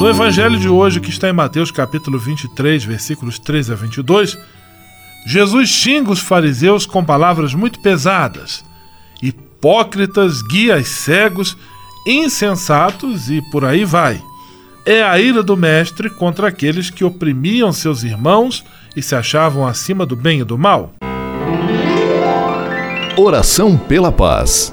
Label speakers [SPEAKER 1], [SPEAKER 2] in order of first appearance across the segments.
[SPEAKER 1] No Evangelho de hoje, que está em Mateus capítulo 23, versículos 13 a 22, Jesus xinga os fariseus com palavras muito pesadas hipócritas, guias cegos, insensatos e por aí vai. É a ira do Mestre contra aqueles que oprimiam seus irmãos e se achavam acima do bem e do mal.
[SPEAKER 2] Oração pela paz.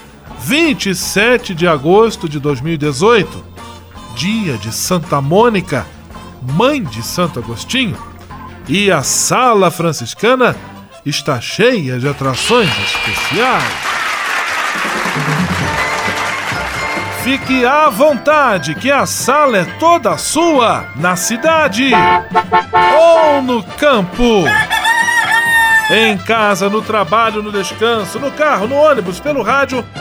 [SPEAKER 1] 27 de agosto de 2018 dia de Santa Mônica, mãe de Santo Agostinho, e a sala franciscana está cheia de atrações especiais. Fique à vontade, que a sala é toda sua, na cidade ou no campo. Em casa, no trabalho, no descanso, no carro, no ônibus, pelo rádio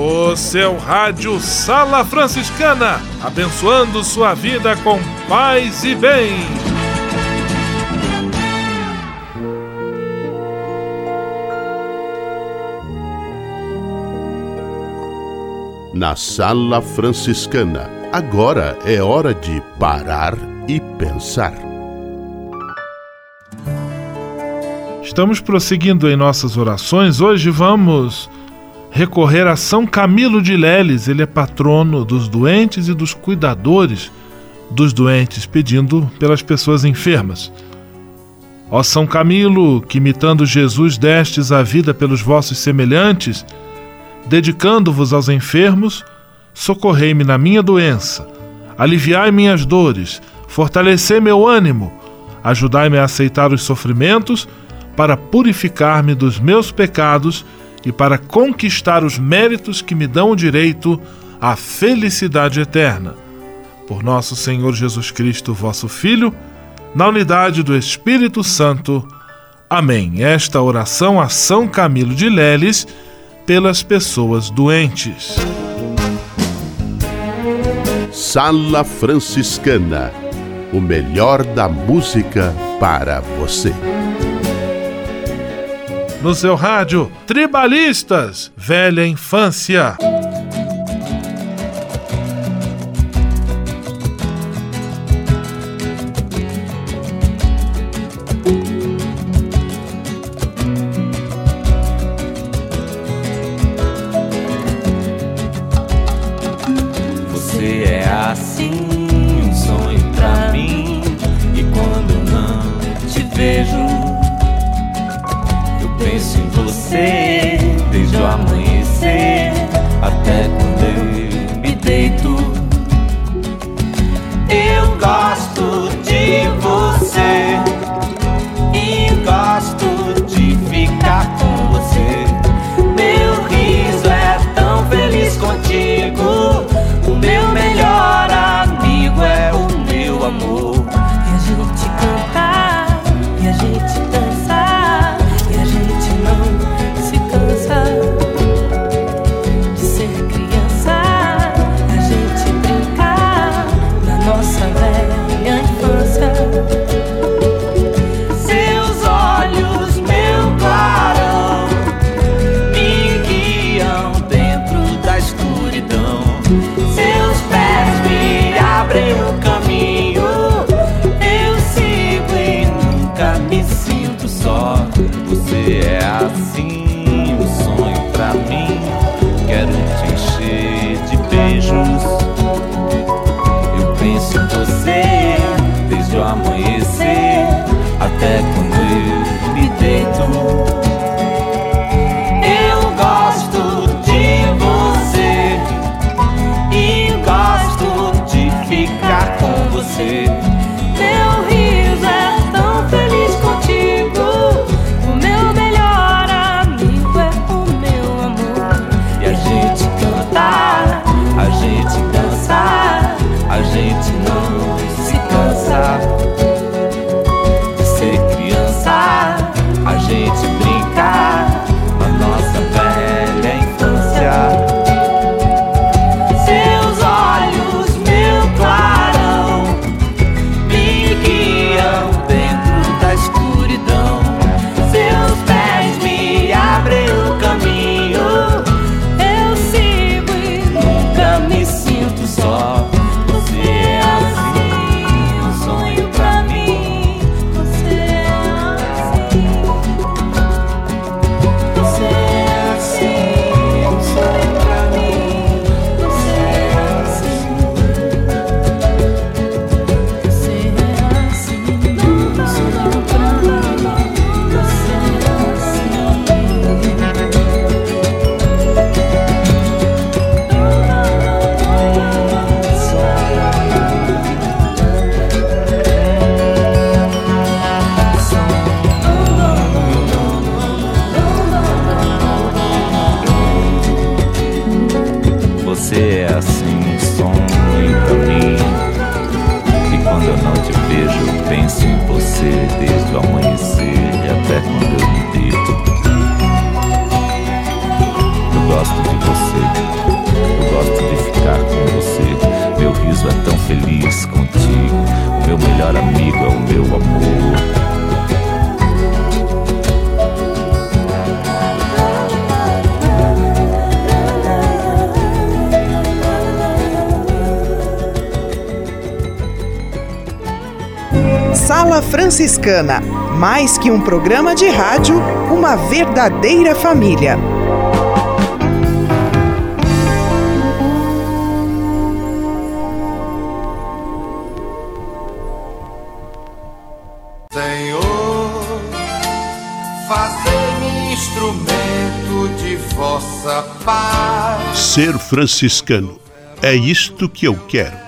[SPEAKER 1] O seu rádio Sala Franciscana, abençoando sua vida com paz e bem.
[SPEAKER 3] Na Sala Franciscana, agora é hora de parar e pensar.
[SPEAKER 1] Estamos prosseguindo em nossas orações. Hoje vamos recorrer a São Camilo de Leles. Ele é patrono dos doentes e dos cuidadores dos doentes, pedindo pelas pessoas enfermas. Ó São Camilo, que imitando Jesus destes a vida pelos vossos semelhantes, dedicando-vos aos enfermos, socorrei-me na minha doença, aliviai minhas dores, fortalecei meu ânimo, ajudai-me a aceitar os sofrimentos para purificar-me dos meus pecados e para conquistar os méritos que me dão o direito à felicidade eterna. Por nosso Senhor Jesus Cristo, vosso Filho, na unidade do Espírito Santo. Amém. Esta oração a São Camilo de Leles pelas pessoas doentes.
[SPEAKER 3] Sala Franciscana o melhor da música para você.
[SPEAKER 1] No seu rádio, Tribalistas, Velha Infância.
[SPEAKER 4] Franciscana mais que um programa de rádio, uma verdadeira família.
[SPEAKER 5] Senhor, fazei-me instrumento de vossa paz.
[SPEAKER 3] Ser franciscano é isto que eu quero.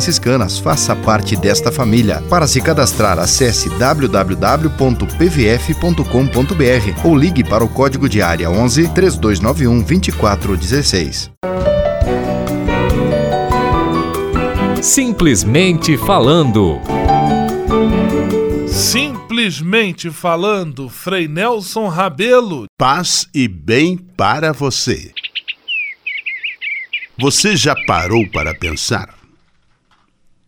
[SPEAKER 6] franciscanas. Faça parte desta família. Para se cadastrar, acesse www.pvf.com.br ou ligue para o código de área 11 3291 2416.
[SPEAKER 2] Simplesmente falando.
[SPEAKER 1] Simplesmente falando, Frei Nelson Rabelo.
[SPEAKER 3] Paz e bem para você. Você já parou para pensar?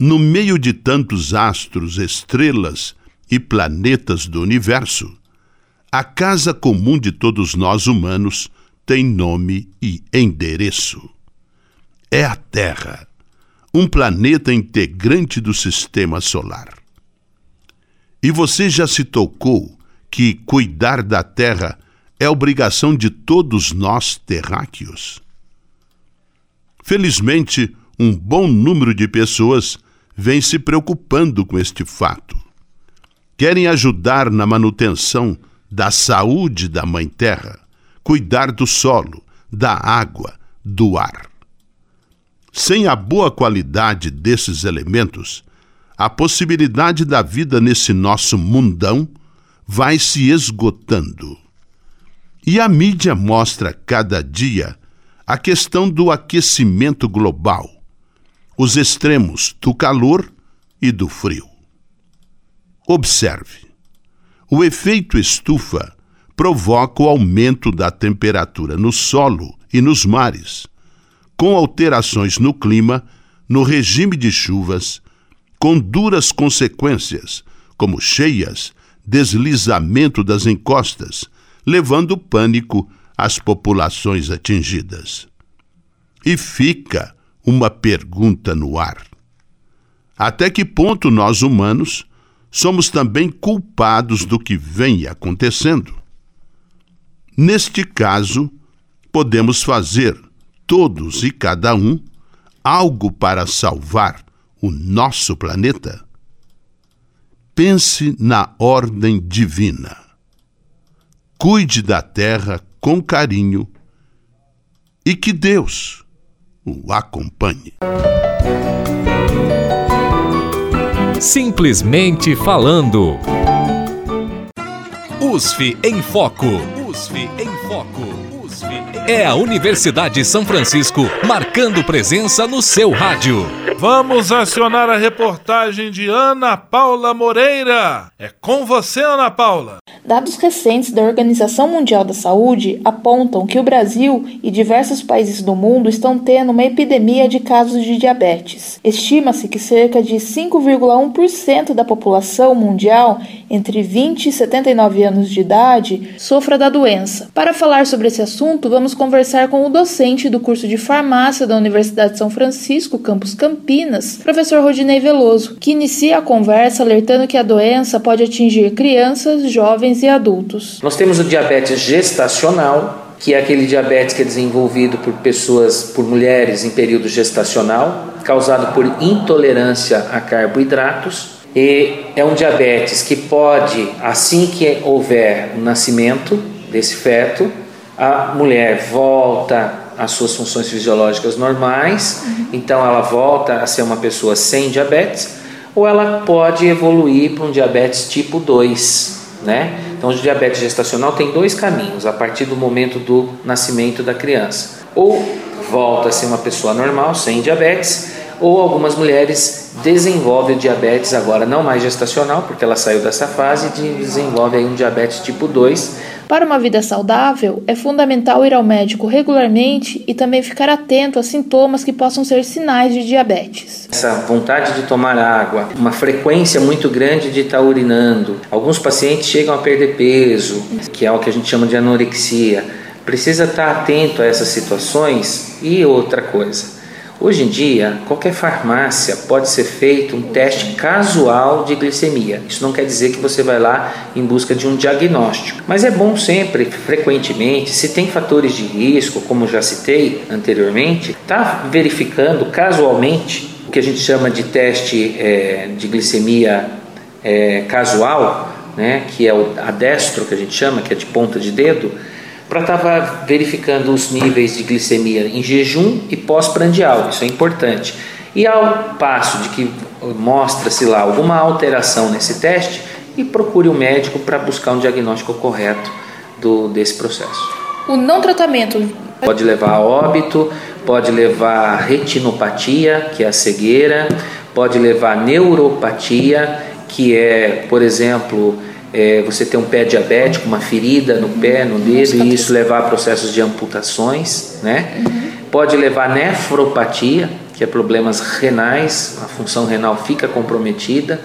[SPEAKER 3] No meio de tantos astros, estrelas e planetas do universo, a casa comum de todos nós humanos tem nome e endereço. É a Terra, um planeta integrante do sistema solar. E você já se tocou que cuidar da Terra é obrigação de todos nós terráqueos? Felizmente, um bom número de pessoas vem se preocupando com este fato. Querem ajudar na manutenção da saúde da Mãe Terra, cuidar do solo, da água, do ar. Sem a boa qualidade desses elementos, a possibilidade da vida nesse nosso mundão vai se esgotando. E a mídia mostra cada dia a questão do aquecimento global os extremos do calor e do frio. Observe: o efeito estufa provoca o aumento da temperatura no solo e nos mares, com alterações no clima, no regime de chuvas, com duras consequências, como cheias, deslizamento das encostas, levando pânico às populações atingidas. E fica uma pergunta no ar. Até que ponto nós humanos somos também culpados do que vem acontecendo? Neste caso, podemos fazer, todos e cada um, algo para salvar o nosso planeta? Pense na ordem divina. Cuide da terra com carinho e que Deus, o acompanhe.
[SPEAKER 2] Simplesmente falando. USF em Foco. USF em Foco. É a Universidade São Francisco marcando presença no seu rádio.
[SPEAKER 1] Vamos acionar a reportagem de Ana Paula Moreira. É com você, Ana Paula.
[SPEAKER 7] Dados recentes da Organização Mundial da Saúde apontam que o Brasil e diversos países do mundo estão tendo uma epidemia de casos de diabetes. Estima-se que cerca de 5,1% da população mundial entre 20 e 79 anos de idade sofra da doença. Para falar sobre esse assunto, vamos conversar com o docente do curso de farmácia da Universidade de São Francisco, campus Campinas, professor Rodinei Veloso, que inicia a conversa alertando que a doença pode atingir crianças, jovens e adultos.
[SPEAKER 8] Nós temos o diabetes gestacional, que é aquele diabetes que é desenvolvido por pessoas, por mulheres em período gestacional, causado por intolerância a carboidratos. E é um diabetes que pode, assim que houver o nascimento desse feto, a mulher volta às suas funções fisiológicas normais, então ela volta a ser uma pessoa sem diabetes, ou ela pode evoluir para um diabetes tipo 2, né? Então, o diabetes gestacional tem dois caminhos a partir do momento do nascimento da criança: ou volta a ser uma pessoa normal, sem diabetes, ou algumas mulheres desenvolvem o diabetes agora não mais gestacional, porque ela saiu dessa fase e desenvolve um diabetes tipo 2
[SPEAKER 7] para uma vida saudável, é fundamental ir ao médico regularmente e também ficar atento a sintomas que possam ser sinais de diabetes.
[SPEAKER 8] Essa vontade de tomar água, uma frequência muito grande de estar urinando. Alguns pacientes chegam a perder peso, que é o que a gente chama de anorexia. Precisa estar atento a essas situações e outra coisa Hoje em dia, qualquer farmácia pode ser feito um teste casual de glicemia. Isso não quer dizer que você vai lá em busca de um diagnóstico, mas é bom sempre, frequentemente, se tem fatores de risco, como já citei anteriormente, tá verificando casualmente o que a gente chama de teste é, de glicemia é, casual, né, que é o adestro que a gente chama, que é de ponta de dedo para estar verificando os níveis de glicemia em jejum e pós-prandial, isso é importante. E ao passo de que mostra-se lá alguma alteração nesse teste, e procure o um médico para buscar um diagnóstico correto do, desse processo.
[SPEAKER 7] O não tratamento
[SPEAKER 8] pode levar a óbito, pode levar a retinopatia, que é a cegueira, pode levar a neuropatia, que é, por exemplo, é, você ter um pé diabético, uma ferida no pé, no dedo, e isso levar a processos de amputações, né? Uhum. Pode levar a nefropatia, que é problemas renais, a função renal fica comprometida.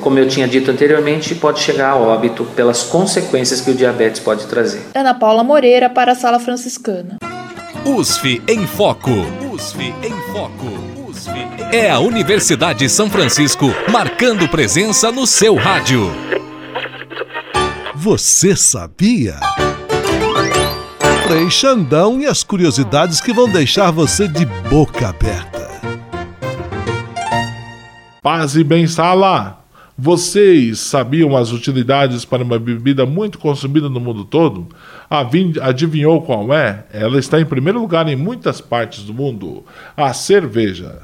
[SPEAKER 8] Como eu tinha dito anteriormente, pode chegar a óbito pelas consequências que o diabetes pode trazer.
[SPEAKER 7] Ana Paula Moreira para a Sala Franciscana.
[SPEAKER 2] USF em Foco. USF em Foco. USF É a Universidade São Francisco marcando presença no seu rádio.
[SPEAKER 3] Você sabia? Frei Xandão e as curiosidades que vão deixar você de boca aberta.
[SPEAKER 1] Paz e bem, sala! Vocês sabiam as utilidades para uma bebida muito consumida no mundo todo? Adivinhou qual é? Ela está em primeiro lugar em muitas partes do mundo: a cerveja.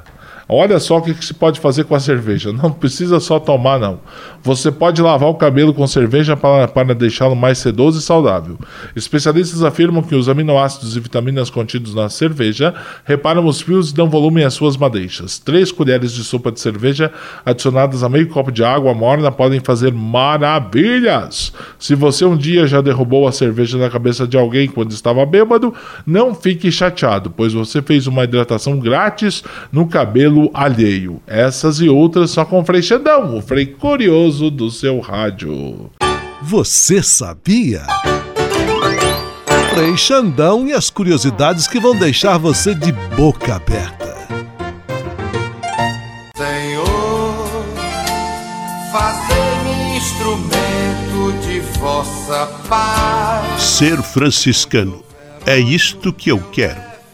[SPEAKER 1] Olha só o que, que se pode fazer com a cerveja. Não precisa só tomar, não. Você pode lavar o cabelo com cerveja para, para deixá-lo mais sedoso e saudável. Especialistas afirmam que os aminoácidos e vitaminas contidos na cerveja reparam os fios e dão volume às suas madeixas. Três colheres de sopa de cerveja adicionadas a meio copo de água morna podem fazer maravilhas. Se você um dia já derrubou a cerveja na cabeça de alguém quando estava bêbado, não fique chateado, pois você fez uma hidratação grátis no cabelo alheio. Essas e outras só com Frei Xandão, o Frei Curioso do seu rádio.
[SPEAKER 3] Você sabia? Frei Xandão e as curiosidades que vão deixar você de boca aberta.
[SPEAKER 5] Senhor, fazei-me instrumento de vossa paz.
[SPEAKER 3] Ser franciscano é isto que eu quero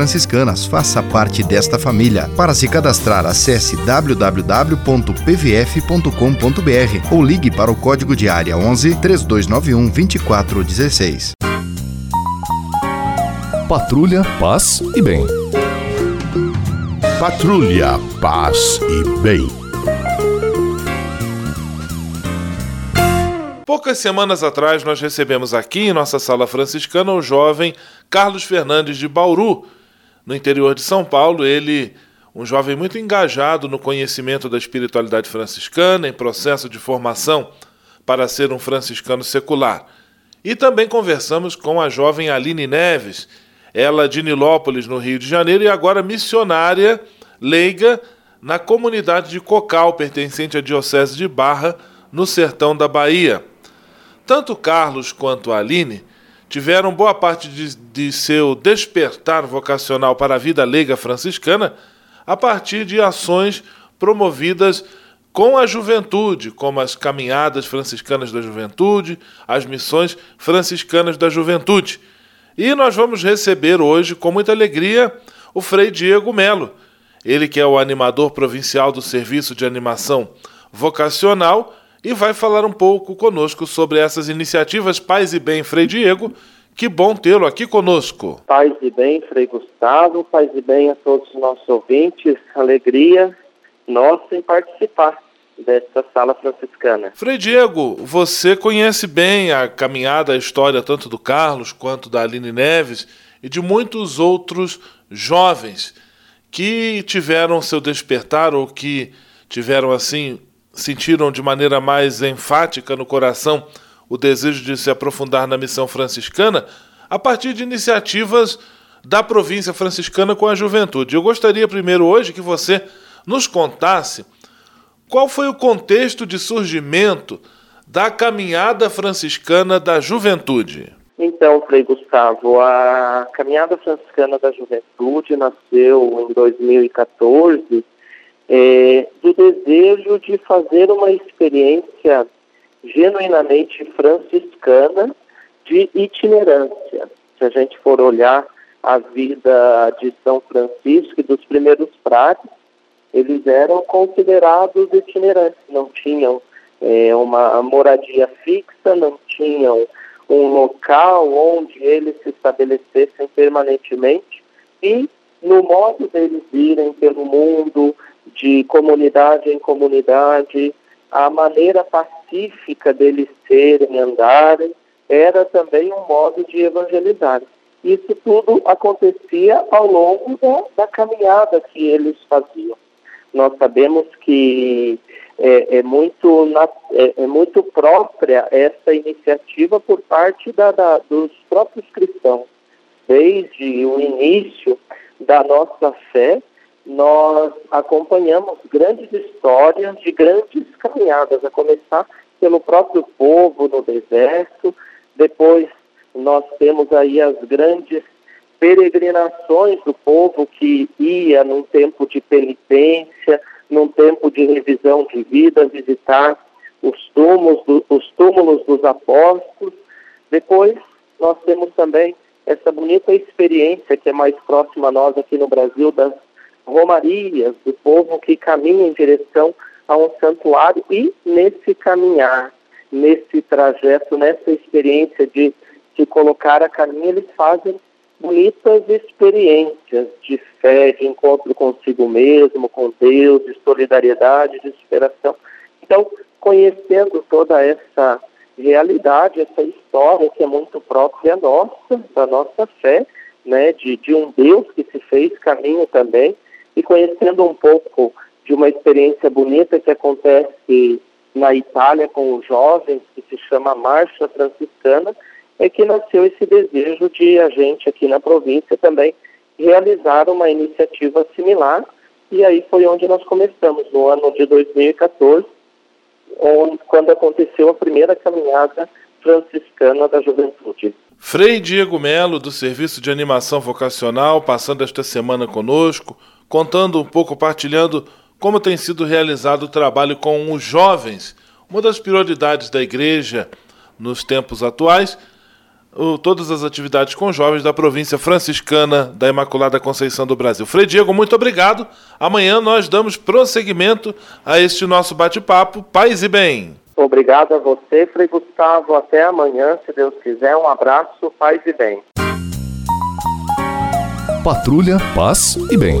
[SPEAKER 6] franciscanas. Faça parte desta família. Para se cadastrar, acesse www.pvf.com.br ou ligue para o código de área 11 3291 2416.
[SPEAKER 9] Patrulha, paz e bem.
[SPEAKER 3] Patrulha, paz e bem.
[SPEAKER 1] Poucas semanas atrás, nós recebemos aqui em nossa sala franciscana o jovem Carlos Fernandes de Bauru, no interior de São Paulo, ele, um jovem muito engajado no conhecimento da espiritualidade franciscana, em processo de formação para ser um franciscano secular. E também conversamos com a jovem Aline Neves, ela de Nilópolis, no Rio de Janeiro, e agora missionária leiga na comunidade de Cocal, pertencente à Diocese de Barra, no sertão da Bahia. Tanto Carlos quanto Aline tiveram boa parte de, de seu despertar vocacional para a vida leiga franciscana a partir de ações promovidas com a juventude, como as caminhadas franciscanas da juventude, as missões franciscanas da juventude. E nós vamos receber hoje, com muita alegria, o Frei Diego Melo, ele que é o animador provincial do Serviço de Animação Vocacional e vai falar um pouco conosco sobre essas iniciativas Paz e Bem, Frei Diego. Que bom tê-lo aqui conosco.
[SPEAKER 10] Paz e bem, Frei Gustavo, paz e bem a todos os nossos ouvintes, alegria nossa em participar desta sala franciscana.
[SPEAKER 1] Frei Diego, você conhece bem a caminhada, a história tanto do Carlos quanto da Aline Neves e de muitos outros jovens que tiveram seu despertar ou que tiveram assim sentiram de maneira mais enfática no coração o desejo de se aprofundar na missão franciscana a partir de iniciativas da província franciscana com a juventude. Eu gostaria primeiro hoje que você nos contasse qual foi o contexto de surgimento da caminhada franciscana da juventude.
[SPEAKER 10] Então, Frei Gustavo, a caminhada franciscana da juventude nasceu em 2014 é, do desejo de fazer uma experiência genuinamente franciscana de itinerância. Se a gente for olhar a vida de São Francisco e dos primeiros frades, eles eram considerados itinerantes, não tinham é, uma moradia fixa, não tinham um local onde eles se estabelecessem permanentemente e no modo deles irem pelo mundo, de comunidade em comunidade, a maneira pacífica deles serem, andarem, era também um modo de evangelizar. Isso tudo acontecia ao longo da, da caminhada que eles faziam. Nós sabemos que é, é muito, é, é, muito própria essa iniciativa por parte da, da, dos próprios cristãos. Desde o início da nossa fé, nós acompanhamos grandes histórias de grandes caminhadas, a começar pelo próprio povo no deserto, depois nós temos aí as grandes peregrinações do povo que ia num tempo de penitência, num tempo de revisão de vida, visitar os túmulos, do, os túmulos dos apóstolos. Depois nós temos também essa bonita experiência que é mais próxima a nós aqui no Brasil das romarias do povo que caminha em direção a um santuário e nesse caminhar, nesse trajeto, nessa experiência de se colocar a caminho, eles fazem bonitas experiências de fé, de encontro consigo mesmo, com Deus, de solidariedade, de superação. Então, conhecendo toda essa realidade, essa história que é muito própria nossa, da nossa fé, né, de, de um Deus que se fez caminho também e conhecendo um pouco de uma experiência bonita que acontece na Itália com os jovens, que se chama Marcha Franciscana, é que nasceu esse desejo de a gente aqui na província também realizar uma iniciativa similar. E aí foi onde nós começamos, no ano de 2014, onde, quando aconteceu a primeira caminhada franciscana da juventude.
[SPEAKER 1] Frei Diego Melo, do Serviço de Animação Vocacional, passando esta semana conosco, contando um pouco, partilhando como tem sido realizado o trabalho com os jovens, uma das prioridades da igreja nos tempos atuais, todas as atividades com jovens da província franciscana da Imaculada Conceição do Brasil. Frei Diego, muito obrigado. Amanhã nós damos prosseguimento a este nosso bate-papo. Paz e bem.
[SPEAKER 10] Obrigado a você, Frei Gustavo. Até amanhã, se Deus quiser. Um abraço, paz e bem.
[SPEAKER 9] Patrulha, paz e bem.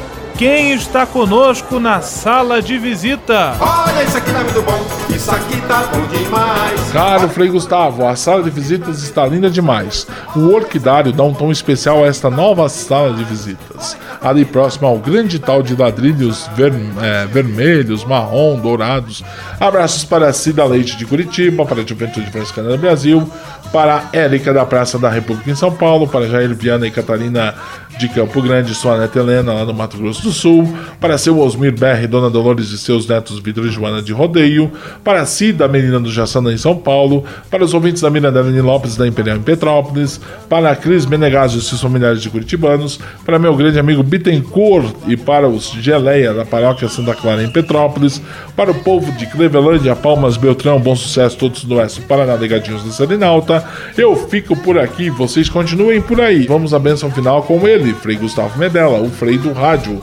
[SPEAKER 1] quem está conosco na sala de visita?
[SPEAKER 5] Olha, isso aqui tá muito bom, isso aqui tá bom demais.
[SPEAKER 11] Caro Frei Gustavo, a sala de visitas está linda demais. O orquidário dá um tom especial a esta nova sala de visitas. Ali próximo ao grande tal de ladrilhos ver, é, vermelhos, marrom, dourados. Abraços para Cida Leite de Curitiba, para a Juventude Franciscana do Brasil, para Érica da Praça da República em São Paulo, para Jair Viana e Catarina de Campo Grande, sua neta Helena, lá no Mato Grosso do Sul, para seu Osmir Berre, Dona Dolores e seus netos Vitor e Joana de Rodeio, para si, da Menina do Jaçanã em São Paulo, para os ouvintes da Miranda Lopes da Imperial em Petrópolis, para a Cris Menegazzi e seus familiares de Curitibanos, para meu grande amigo Bittencourt e para os Geleia da Paróquia Santa Clara em Petrópolis, para o povo de Clevelândia, Palmas, Beltrão, Bom Sucesso, todos do Oeste, Paraná, Ligadinhos da Serenalta. Eu fico por aqui, vocês continuem por aí. Vamos à benção final com ele, Frei Gustavo Medella, o Frei do Rádio.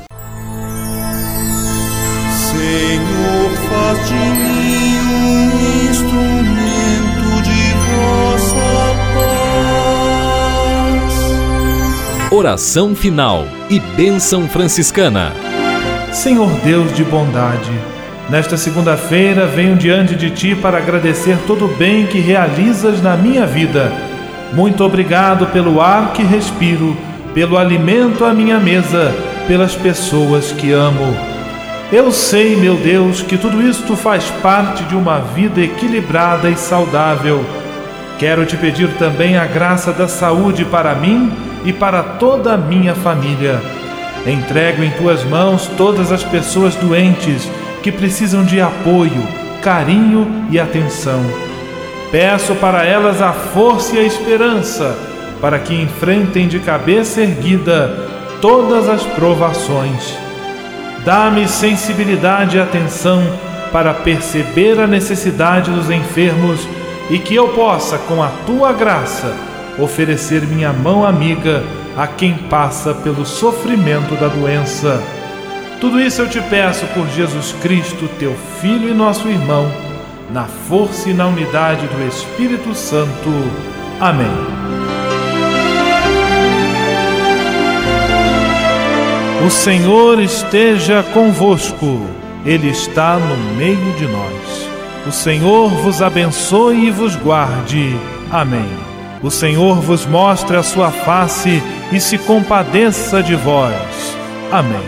[SPEAKER 12] Senhor, faz de mim um instrumento de vossa paz.
[SPEAKER 2] Oração final e bênção franciscana.
[SPEAKER 1] Senhor Deus de bondade, nesta segunda-feira venho diante de Ti para agradecer todo o bem que realizas na minha vida. Muito obrigado pelo ar que respiro, pelo alimento à minha mesa, pelas pessoas que amo. Eu sei, meu Deus, que tudo isto faz parte de uma vida equilibrada e saudável. Quero te pedir também a graça da saúde para mim e para toda a minha família. Entrego em tuas mãos todas as pessoas doentes que precisam de apoio, carinho e atenção. Peço para elas a força e a esperança para que enfrentem de cabeça erguida todas as provações. Dá-me sensibilidade e atenção para perceber a necessidade dos enfermos e que eu possa, com a tua graça, oferecer minha mão amiga a quem passa pelo sofrimento da doença. Tudo isso eu te peço por Jesus Cristo, teu Filho e nosso irmão, na força e na unidade do Espírito Santo. Amém. O Senhor esteja convosco, Ele está no meio de nós. O Senhor vos abençoe e vos guarde. Amém. O Senhor vos mostre a sua face e se compadeça de vós. Amém.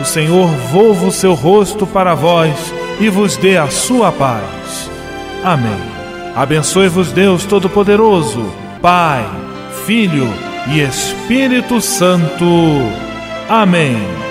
[SPEAKER 1] O Senhor volva o seu rosto para vós e vos dê a sua paz. Amém. Abençoe-vos Deus Todo-Poderoso, Pai, Filho e Espírito Santo. Amém.